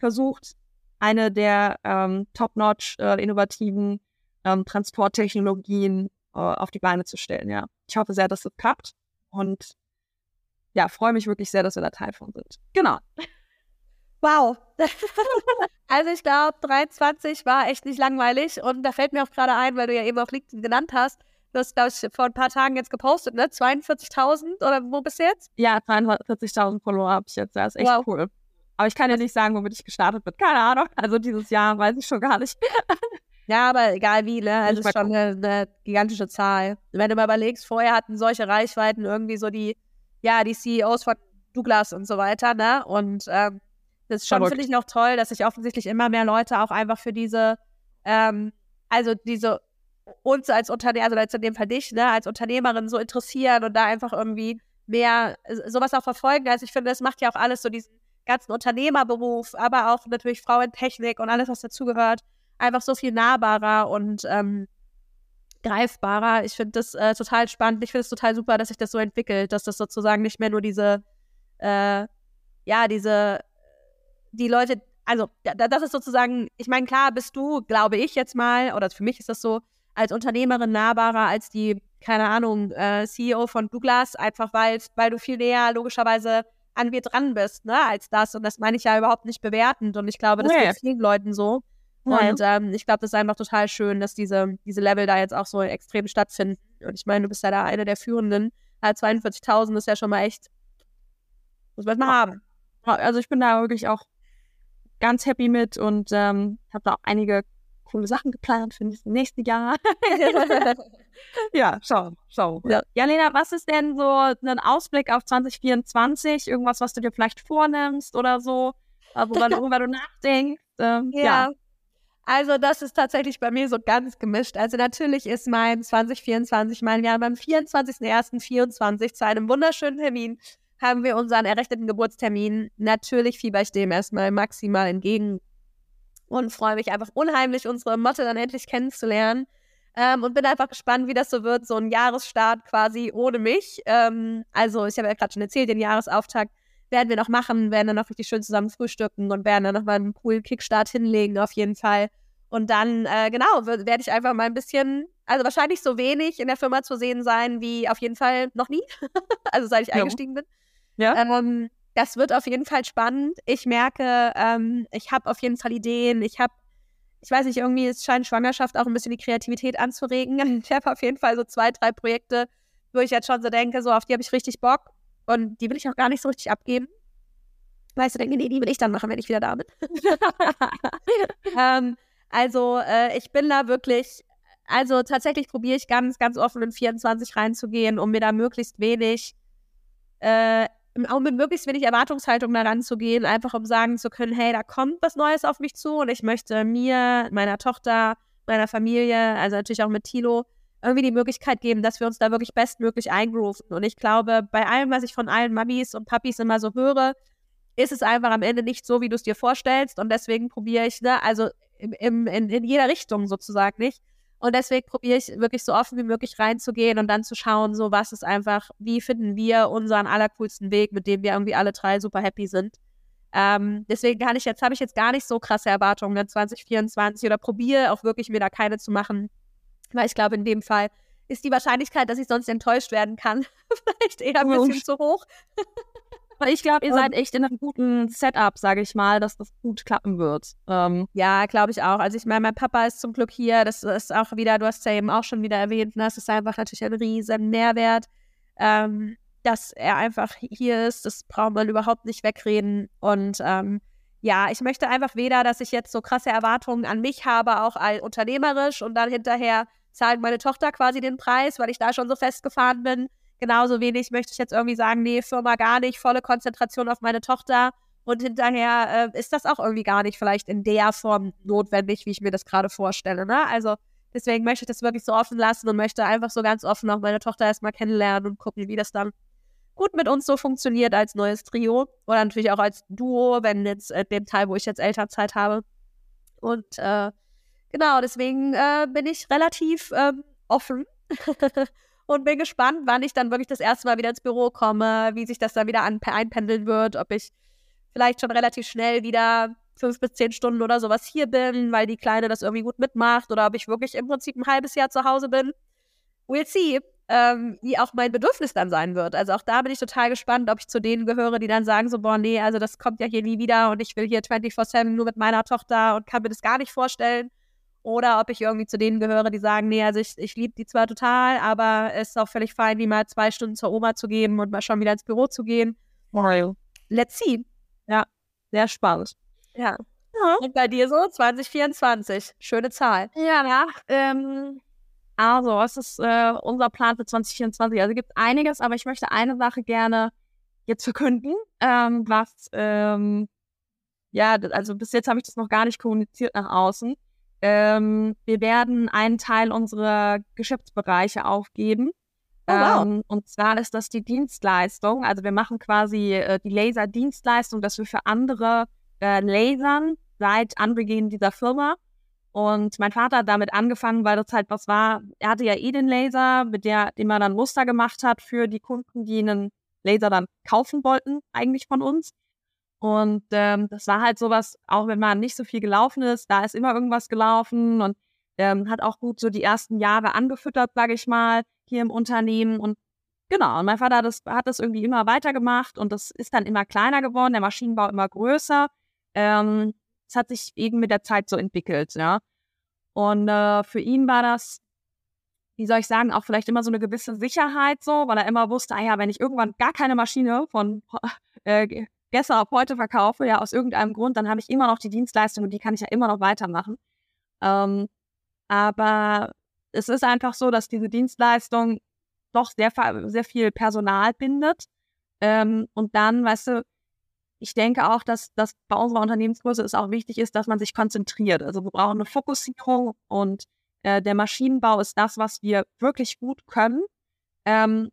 versucht, eine der ähm, top-notch äh, innovativen ähm, Transporttechnologien äh, auf die Beine zu stellen. Ja, ich hoffe sehr, dass das klappt und ja, freue mich wirklich sehr, dass wir da Teil von sind. Genau. Wow. also ich glaube, 23 war echt nicht langweilig und da fällt mir auch gerade ein, weil du ja eben auf LinkedIn genannt hast, du hast, glaube ich, vor ein paar Tagen jetzt gepostet, ne? 42.000 oder wo bist du jetzt? Ja, 42.000 Follower habe ich jetzt. Das ist echt wow. cool. Aber ich kann ja nicht sagen, womit ich gestartet bin. Keine Ahnung. Also dieses Jahr weiß ich schon gar nicht. ja, aber egal wie, ne? Also ist schon eine, eine, gigantische Zahl. Wenn du mal überlegst, vorher hatten solche Reichweiten irgendwie so die, ja, die CEOs von Douglas und so weiter, ne? Und ähm, das ist schon, finde ich, noch toll, dass sich offensichtlich immer mehr Leute auch einfach für diese, ähm, also diese uns als Unternehmer, also jetzt in dem Fall dich, ne, als Unternehmerin so interessieren und da einfach irgendwie mehr sowas auch verfolgen. Also ich finde, das macht ja auch alles so diesen ganzen Unternehmerberuf, aber auch natürlich Frauentechnik und alles, was dazugehört, einfach so viel nahbarer und ähm, greifbarer. Ich finde das äh, total spannend. Ich finde es total super, dass sich das so entwickelt, dass das sozusagen nicht mehr nur diese äh, ja, diese, die Leute, also das ist sozusagen, ich meine, klar bist du, glaube ich jetzt mal, oder für mich ist das so, als Unternehmerin nahbarer als die, keine Ahnung, äh, CEO von Douglas, einfach weil, weil du viel näher logischerweise an mir dran bist, ne, als das. Und das meine ich ja überhaupt nicht bewertend. Und ich glaube, das nee. geht vielen Leuten so. Und ähm, ich glaube, das ist einfach total schön, dass diese, diese Level da jetzt auch so extrem stattfinden. Und ich meine, du bist ja da eine der führenden. Halt 42.000 ist ja schon mal echt, muss man mal haben. Also ich bin da wirklich auch ganz happy mit und ähm, habe da auch einige coole Sachen geplant für das nächste Jahr. ja, schau, schau. Ja. ja, Lena, was ist denn so ein Ausblick auf 2024? Irgendwas, was du dir vielleicht vornimmst oder so, äh, worüber du nachdenkst? Ähm, ja. ja. Also das ist tatsächlich bei mir so ganz gemischt. Also natürlich ist mein 2024 mein Jahr. Beim 24.01.24 zu einem wunderschönen Termin haben wir unseren errechneten Geburtstermin. Natürlich fieber ich dem erstmal maximal entgegen und freue mich einfach unheimlich, unsere Motte dann endlich kennenzulernen. Ähm, und bin einfach gespannt, wie das so wird, so ein Jahresstart quasi ohne mich. Ähm, also ich habe ja gerade schon erzählt, den Jahresauftakt werden wir noch machen, werden dann noch richtig schön zusammen frühstücken und werden dann noch mal einen coolen Kickstart hinlegen auf jeden Fall. Und dann, äh, genau, werde ich einfach mal ein bisschen, also wahrscheinlich so wenig in der Firma zu sehen sein, wie auf jeden Fall noch nie, also seit ich ja. eingestiegen bin. Ja. Ähm, das wird auf jeden Fall spannend. Ich merke, ähm, ich habe auf jeden Fall Ideen. Ich habe, ich weiß nicht, irgendwie es scheint Schwangerschaft auch ein bisschen die Kreativität anzuregen. Ich habe auf jeden Fall so zwei, drei Projekte, wo ich jetzt schon so denke, so auf die habe ich richtig Bock und die will ich auch gar nicht so richtig abgeben. Weißt du, denke, nee, die will ich dann machen, wenn ich wieder da bin. ähm, also äh, ich bin da wirklich, also tatsächlich probiere ich ganz, ganz offen in 24 reinzugehen, um mir da möglichst wenig äh, auch mit möglichst wenig Erwartungshaltung daran zu gehen, einfach um sagen zu können, hey, da kommt was Neues auf mich zu und ich möchte mir, meiner Tochter, meiner Familie, also natürlich auch mit Tilo, irgendwie die Möglichkeit geben, dass wir uns da wirklich bestmöglich eingrooven. Und ich glaube, bei allem, was ich von allen Mamis und Papis immer so höre, ist es einfach am Ende nicht so, wie du es dir vorstellst. Und deswegen probiere ich, ne, also im, im, in, in jeder Richtung sozusagen nicht, und deswegen probiere ich wirklich so offen wie möglich reinzugehen und dann zu schauen, so was ist einfach, wie finden wir unseren allercoolsten Weg, mit dem wir irgendwie alle drei super happy sind. Ähm, deswegen kann ich jetzt, habe ich jetzt gar nicht so krasse Erwartungen in 2024 oder probiere auch wirklich mir da keine zu machen. Weil ich glaube, in dem Fall ist die Wahrscheinlichkeit, dass ich sonst enttäuscht werden kann, vielleicht eher ein bisschen zu hoch. Aber ich glaube, ihr seid echt in einem guten Setup, sage ich mal, dass das gut klappen wird. Ähm. Ja, glaube ich auch. Also ich meine, mein Papa ist zum Glück hier. Das ist auch wieder, du hast es ja eben auch schon wieder erwähnt, ne? das ist einfach natürlich ein riesen Mehrwert, ähm, dass er einfach hier ist. Das braucht man überhaupt nicht wegreden. Und ähm, ja, ich möchte einfach weder, dass ich jetzt so krasse Erwartungen an mich habe, auch als unternehmerisch und dann hinterher zahlt meine Tochter quasi den Preis, weil ich da schon so festgefahren bin Genauso wenig möchte ich jetzt irgendwie sagen, nee, Firma gar nicht, volle Konzentration auf meine Tochter. Und hinterher äh, ist das auch irgendwie gar nicht vielleicht in der Form notwendig, wie ich mir das gerade vorstelle. Ne? Also deswegen möchte ich das wirklich so offen lassen und möchte einfach so ganz offen auch meine Tochter erstmal kennenlernen und gucken, wie das dann gut mit uns so funktioniert als neues Trio oder natürlich auch als Duo, wenn jetzt äh, dem Teil, wo ich jetzt Elternzeit habe. Und äh, genau, deswegen äh, bin ich relativ ähm, offen und bin gespannt, wann ich dann wirklich das erste Mal wieder ins Büro komme, wie sich das dann wieder einpendeln wird, ob ich vielleicht schon relativ schnell wieder fünf bis zehn Stunden oder sowas hier bin, weil die Kleine das irgendwie gut mitmacht oder ob ich wirklich im Prinzip ein halbes Jahr zu Hause bin. We'll see, ähm, wie auch mein Bedürfnis dann sein wird. Also auch da bin ich total gespannt, ob ich zu denen gehöre, die dann sagen so, boah, nee, also das kommt ja hier nie wieder und ich will hier 24-7 nur mit meiner Tochter und kann mir das gar nicht vorstellen. Oder ob ich irgendwie zu denen gehöre, die sagen, nee, also ich, ich liebe die zwar total, aber es ist auch völlig fein, die mal zwei Stunden zur Oma zu geben und mal schon wieder ins Büro zu gehen. Mario. Let's see. Ja, sehr spannend. Ja. ja. Und bei dir so 2024. Schöne Zahl. Ja, ja. Ähm, also, was ist äh, unser Plan für 2024? Also, es gibt einiges, aber ich möchte eine Sache gerne jetzt verkünden, ähm, was, ähm, ja, also bis jetzt habe ich das noch gar nicht kommuniziert nach außen. Ähm, wir werden einen Teil unserer Geschäftsbereiche aufgeben. Oh, wow. ähm, und zwar ist das die Dienstleistung. Also wir machen quasi äh, die Laser-Dienstleistung, dass wir für andere äh, lasern seit Anbeginn dieser Firma. Und mein Vater hat damit angefangen, weil das halt was war. Er hatte ja eh den Laser, mit der, dem er dann Muster gemacht hat für die Kunden, die einen Laser dann kaufen wollten, eigentlich von uns. Und ähm, das war halt sowas, auch wenn man nicht so viel gelaufen ist, da ist immer irgendwas gelaufen und ähm, hat auch gut so die ersten Jahre angefüttert, sage ich mal, hier im Unternehmen. Und genau, und mein Vater hat das, hat das irgendwie immer weitergemacht und das ist dann immer kleiner geworden, der Maschinenbau immer größer. Ähm, es hat sich eben mit der Zeit so entwickelt, ja. Und äh, für ihn war das, wie soll ich sagen, auch vielleicht immer so eine gewisse Sicherheit so, weil er immer wusste, ah ja, wenn ich irgendwann gar keine Maschine von äh, gestern auf heute verkaufe, ja, aus irgendeinem Grund, dann habe ich immer noch die Dienstleistung und die kann ich ja immer noch weitermachen. Ähm, aber es ist einfach so, dass diese Dienstleistung doch sehr, sehr viel Personal bindet. Ähm, und dann, weißt du, ich denke auch, dass das bei unserer Unternehmensgröße es auch wichtig ist, dass man sich konzentriert. Also wir brauchen eine Fokussierung und äh, der Maschinenbau ist das, was wir wirklich gut können, ähm,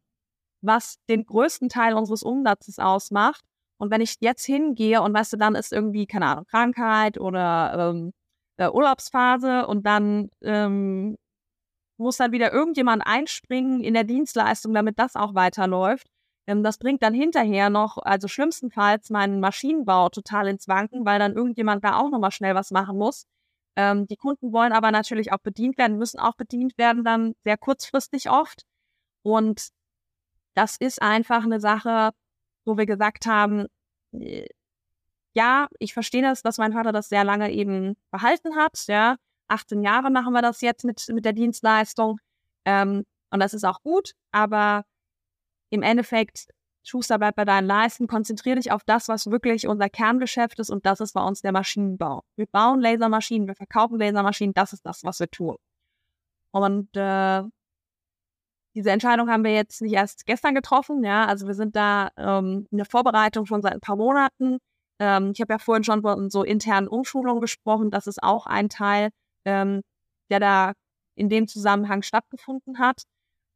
was den größten Teil unseres Umsatzes ausmacht. Und wenn ich jetzt hingehe und weißt du, dann ist irgendwie, keine Ahnung, Krankheit oder ähm, äh, Urlaubsphase und dann ähm, muss dann wieder irgendjemand einspringen in der Dienstleistung, damit das auch weiterläuft. Ähm, das bringt dann hinterher noch, also schlimmstenfalls meinen Maschinenbau total ins Wanken, weil dann irgendjemand da auch nochmal schnell was machen muss. Ähm, die Kunden wollen aber natürlich auch bedient werden, müssen auch bedient werden, dann sehr kurzfristig oft. Und das ist einfach eine Sache, wo wir gesagt haben, äh, ja, ich verstehe das, dass mein Vater das sehr lange eben behalten hat. Ja, 18 Jahre machen wir das jetzt mit, mit der Dienstleistung. Ähm, und das ist auch gut, aber im Endeffekt, Schuster bleibt bei deinen Leisten, konzentriere dich auf das, was wirklich unser Kerngeschäft ist und das ist bei uns der Maschinenbau. Wir bauen Lasermaschinen, wir verkaufen Lasermaschinen, das ist das, was wir tun. Und äh, diese Entscheidung haben wir jetzt nicht erst gestern getroffen, ja. Also wir sind da ähm, in der Vorbereitung schon seit ein paar Monaten. Ähm, ich habe ja vorhin schon von so internen Umschulungen gesprochen. Das ist auch ein Teil, ähm, der da in dem Zusammenhang stattgefunden hat.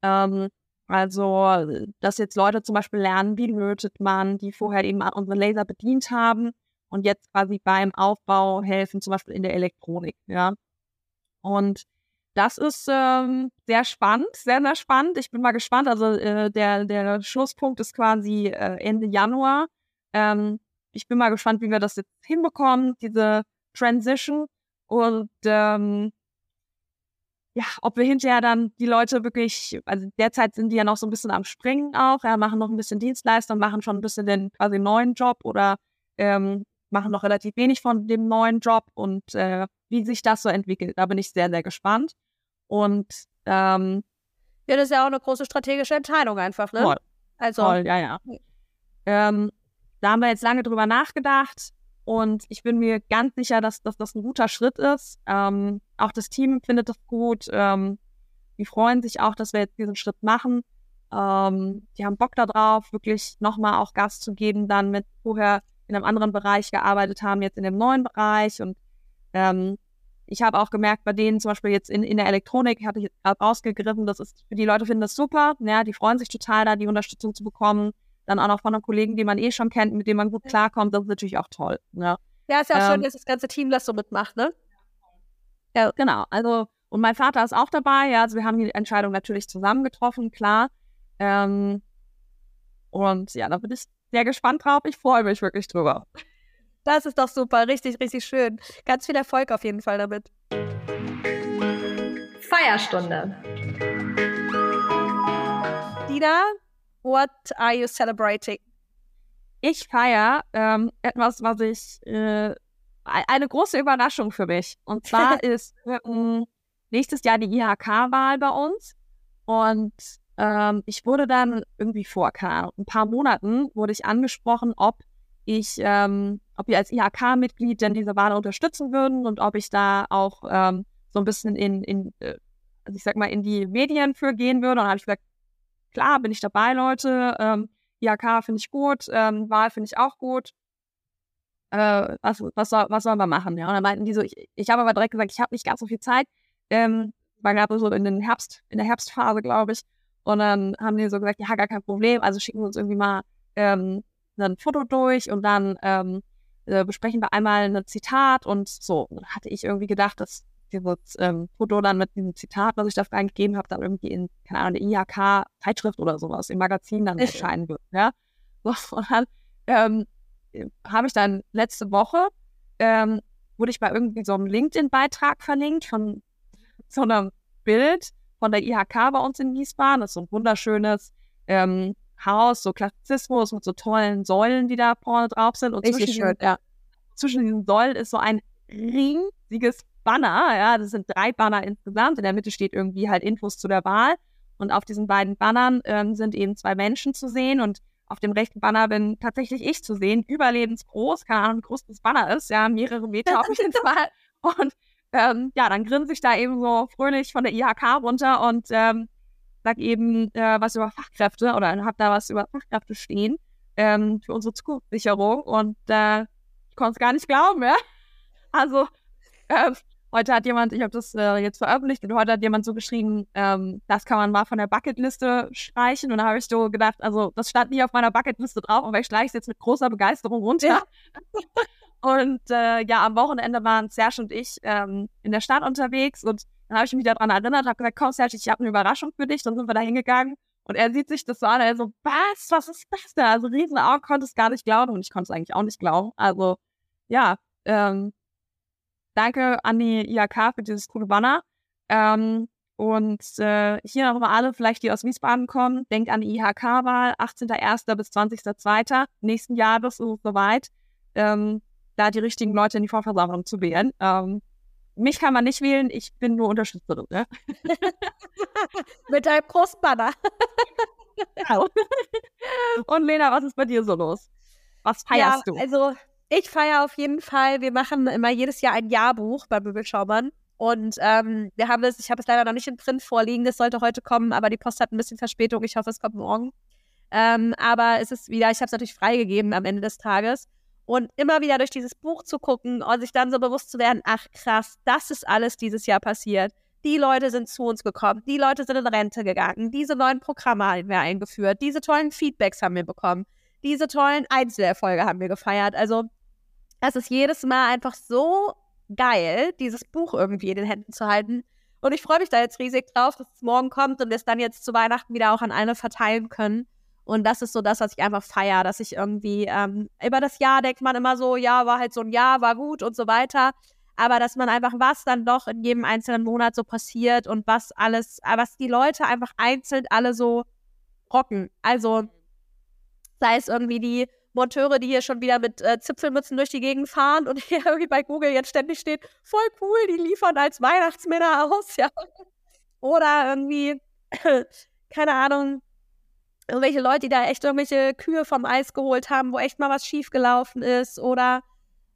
Ähm, also, dass jetzt Leute zum Beispiel lernen, wie lötet man, die vorher eben unsere Laser bedient haben und jetzt quasi beim Aufbau helfen, zum Beispiel in der Elektronik, ja. Und das ist ähm, sehr spannend, sehr, sehr spannend. Ich bin mal gespannt. Also äh, der, der Schlusspunkt ist quasi äh, Ende Januar. Ähm, ich bin mal gespannt, wie wir das jetzt hinbekommen, diese Transition. Und ähm, ja, ob wir hinterher dann die Leute wirklich, also derzeit sind die ja noch so ein bisschen am Springen auch, ja, machen noch ein bisschen Dienstleister, machen schon ein bisschen den quasi neuen Job oder ähm, machen noch relativ wenig von dem neuen Job und äh, wie sich das so entwickelt. Da bin ich sehr, sehr gespannt. Und ähm, ja, das ist ja auch eine große strategische Entscheidung einfach, ne? Voll. Also, voll, ja, ja. Ähm, da haben wir jetzt lange drüber nachgedacht und ich bin mir ganz sicher, dass, dass das ein guter Schritt ist. Ähm, auch das Team findet das gut. Ähm, die freuen sich auch, dass wir jetzt diesen Schritt machen. Ähm, die haben Bock darauf, wirklich nochmal auch Gas zu geben, dann mit vorher in einem anderen Bereich gearbeitet haben, jetzt in dem neuen Bereich. Und ähm, ich habe auch gemerkt, bei denen zum Beispiel jetzt in, in der Elektronik, hatte ich gerade rausgegriffen, das ist, die Leute finden das super, ja, die freuen sich total da, die Unterstützung zu bekommen. Dann auch noch von einem Kollegen, den man eh schon kennt, mit dem man gut klarkommt, das ist natürlich auch toll. Ja, ja ist ja auch ähm, schön, dass das ganze Team das so mitmacht, ne? Ja, genau. Also, und mein Vater ist auch dabei, ja, also wir haben die Entscheidung natürlich zusammen getroffen, klar. Ähm, und ja, da bin ich sehr gespannt drauf. Ich freue mich wirklich drüber. Das ist doch super, richtig, richtig schön. Ganz viel Erfolg auf jeden Fall damit. Feierstunde. Dina, what are you celebrating? Ich feiere ähm, etwas, was ich äh, eine große Überraschung für mich. Und zwar ist äh, nächstes Jahr die IHK-Wahl bei uns. Und ähm, ich wurde dann irgendwie vor keine ein paar Monaten wurde ich angesprochen, ob ich, ähm, ob wir als IHK-Mitglied denn diese Wahl unterstützen würden und ob ich da auch ähm, so ein bisschen in, in äh, also ich sag mal, in die Medien für gehen würde. Und dann habe ich gesagt, klar, bin ich dabei, Leute. Ähm, IHK finde ich gut, ähm, Wahl finde ich auch gut. Äh, was, was, soll, was sollen wir machen? Ja, und dann meinten die so, ich, ich habe aber direkt gesagt, ich habe nicht ganz so viel Zeit. Ähm, war gerade so in den Herbst, in der Herbstphase, glaube ich. Und dann haben die so gesagt, ja, gar kein Problem, also schicken wir uns irgendwie mal ähm, ein Foto durch und dann ähm, äh, besprechen wir einmal ein Zitat und so. Dann hatte ich irgendwie gedacht, dass dieses ähm, Foto dann mit diesem Zitat, was ich dafür eingegeben habe, dann irgendwie in, keine Ahnung, der IHK-Zeitschrift oder sowas, im Magazin dann erscheinen wird. Ja? So, und dann ähm, habe ich dann letzte Woche, ähm, wurde ich bei irgendwie so einem LinkedIn-Beitrag verlinkt von so einem Bild von der IHK bei uns in Wiesbaden. Das ist so ein wunderschönes ähm, Haus, so Klassizismus mit so tollen Säulen, die da vorne drauf sind. Und Richtig zwischen, schön, ja. zwischen diesen Säulen ist so ein riesiges Banner. Ja, das sind drei Banner insgesamt. In der Mitte steht irgendwie halt Infos zu der Wahl. Und auf diesen beiden Bannern ähm, sind eben zwei Menschen zu sehen. Und auf dem rechten Banner bin tatsächlich ich zu sehen, überlebensgroß, keine Ahnung, wie groß das Banner ist, ja, mehrere Meter auf jeden Fall. Und ähm, ja, dann grinse ich da eben so fröhlich von der IHK runter und ähm, sag eben äh, was über Fachkräfte oder hab da was über Fachkräfte stehen ähm, für unsere Zukunftssicherung und äh, ich konnte es gar nicht glauben, ja. Also äh, heute hat jemand, ich habe das äh, jetzt veröffentlicht und heute hat jemand so geschrieben, ähm, das kann man mal von der Bucketliste streichen und da habe ich so gedacht, also das stand nie auf meiner Bucketliste drauf, aber ich streiche es jetzt mit großer Begeisterung runter. Ja. und äh, ja, am Wochenende waren Serge und ich ähm, in der Stadt unterwegs und dann habe ich mich daran erinnert, habe gesagt, komm Serge, ich habe eine Überraschung für dich. Dann sind wir da hingegangen und er sieht sich das so an, er so, was, was ist das denn? Also riesen Augen konnte es gar nicht glauben und ich konnte es eigentlich auch nicht glauben. Also ja, ähm, danke an die IHK für dieses coole Banner. Ähm, und äh, hier nochmal alle, vielleicht die aus Wiesbaden kommen, denkt an die IHK-Wahl, 18.01. bis 20.02. nächsten Jahres ist es soweit, ähm, da die richtigen Leute in die Vorversammlung zu wählen. Ähm, mich kann man nicht wählen, ich bin nur Unterstützerin. Ne? Mit einem großen Banner. Genau. Und Lena, was ist bei dir so los? Was feierst ja, du? Also, ich feiere auf jeden Fall. Wir machen immer jedes Jahr ein Jahrbuch bei Möbelschaumann. Und ähm, wir haben es, ich habe es leider noch nicht in Print vorliegen, das sollte heute kommen, aber die Post hat ein bisschen Verspätung. Ich hoffe, es kommt morgen. Ähm, aber es ist wieder, ich habe es natürlich freigegeben am Ende des Tages. Und immer wieder durch dieses Buch zu gucken und sich dann so bewusst zu werden, ach krass, das ist alles dieses Jahr passiert. Die Leute sind zu uns gekommen, die Leute sind in Rente gegangen, diese neuen Programme haben wir eingeführt, diese tollen Feedbacks haben wir bekommen, diese tollen Einzelerfolge haben wir gefeiert. Also das ist jedes Mal einfach so geil, dieses Buch irgendwie in den Händen zu halten. Und ich freue mich da jetzt riesig drauf, dass es morgen kommt und wir es dann jetzt zu Weihnachten wieder auch an alle verteilen können. Und das ist so das, was ich einfach feiere, dass ich irgendwie ähm, über das Jahr denkt man immer so, ja, war halt so ein Jahr, war gut und so weiter. Aber dass man einfach, was dann doch in jedem einzelnen Monat so passiert und was alles, was die Leute einfach einzeln alle so rocken. Also sei es irgendwie die Monteure, die hier schon wieder mit äh, Zipfelmützen durch die Gegend fahren und hier irgendwie bei Google jetzt ständig steht, voll cool, die liefern als Weihnachtsmänner aus, ja. Oder irgendwie, keine Ahnung, irgendwelche Leute, die da echt irgendwelche Kühe vom Eis geholt haben, wo echt mal was schiefgelaufen ist oder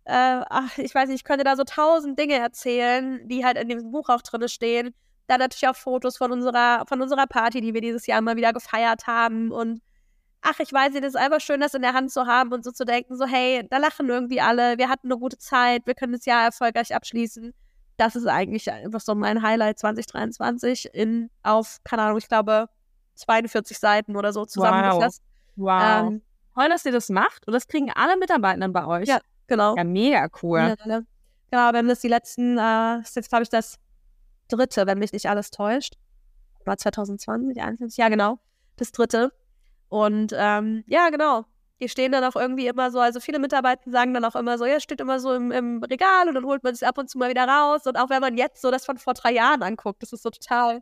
äh, ach, ich weiß nicht, ich könnte da so tausend Dinge erzählen, die halt in dem Buch auch drin stehen. Da natürlich auch Fotos von unserer, von unserer Party, die wir dieses Jahr mal wieder gefeiert haben und ach, ich weiß nicht, es ist einfach schön, das in der Hand zu haben und so zu denken, so, hey, da lachen irgendwie alle, wir hatten eine gute Zeit, wir können das Jahr erfolgreich abschließen. Das ist eigentlich einfach so mein Highlight 2023 in, auf, keine Ahnung, ich glaube, 42 Seiten oder so zusammengefasst. Wow. wow. Ähm, Toll, dass ihr das macht. Und das kriegen alle Mitarbeitenden bei euch. Ja, genau. Ja, mega cool. Ja. Genau, wir haben das die letzten, äh, ist jetzt glaube ich das dritte, wenn mich nicht alles täuscht. War 2020, 2021, ja genau, das dritte. Und ähm, ja, genau. Die stehen dann auch irgendwie immer so, also viele Mitarbeiter sagen dann auch immer so, ja, steht immer so im, im Regal und dann holt man es ab und zu mal wieder raus. Und auch wenn man jetzt so das von vor drei Jahren anguckt, das ist so total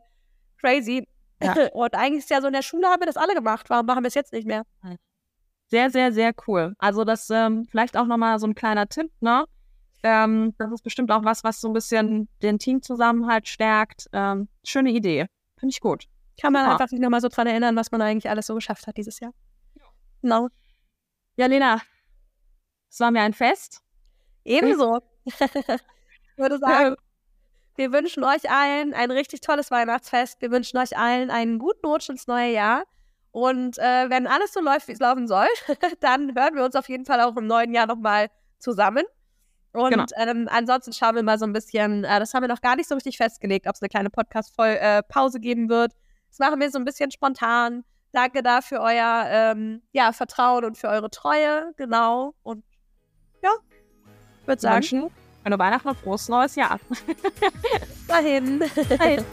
crazy. Ja. Und eigentlich ist ja so in der Schule haben wir das alle gemacht. Warum machen wir es jetzt nicht mehr? Sehr, sehr, sehr cool. Also das ähm, vielleicht auch nochmal so ein kleiner Tipp, ne? Ähm, das ist bestimmt auch was, was so ein bisschen den Teamzusammenhalt stärkt. Ähm, schöne Idee. Finde ich gut. Kann man Super. einfach sich nochmal so dran erinnern, was man eigentlich alles so geschafft hat dieses Jahr. Genau. Ja, Lena, es war mir ein Fest. Ebenso. ich würde sagen, wir wünschen euch allen ein richtig tolles Weihnachtsfest. Wir wünschen euch allen einen guten Rutsch ins neue Jahr. Und äh, wenn alles so läuft, wie es laufen soll, dann hören wir uns auf jeden Fall auch im neuen Jahr nochmal zusammen. Und genau. ähm, ansonsten schauen wir mal so ein bisschen, äh, das haben wir noch gar nicht so richtig festgelegt, ob es eine kleine Podcast-Pause äh, geben wird. Das machen wir so ein bisschen spontan. Danke dafür euer ähm, ja, Vertrauen und für eure Treue. Genau. Und ja, würde sagen. Wünschen eine Weihnachten und frohes neues Jahr. Dahin. Dahin.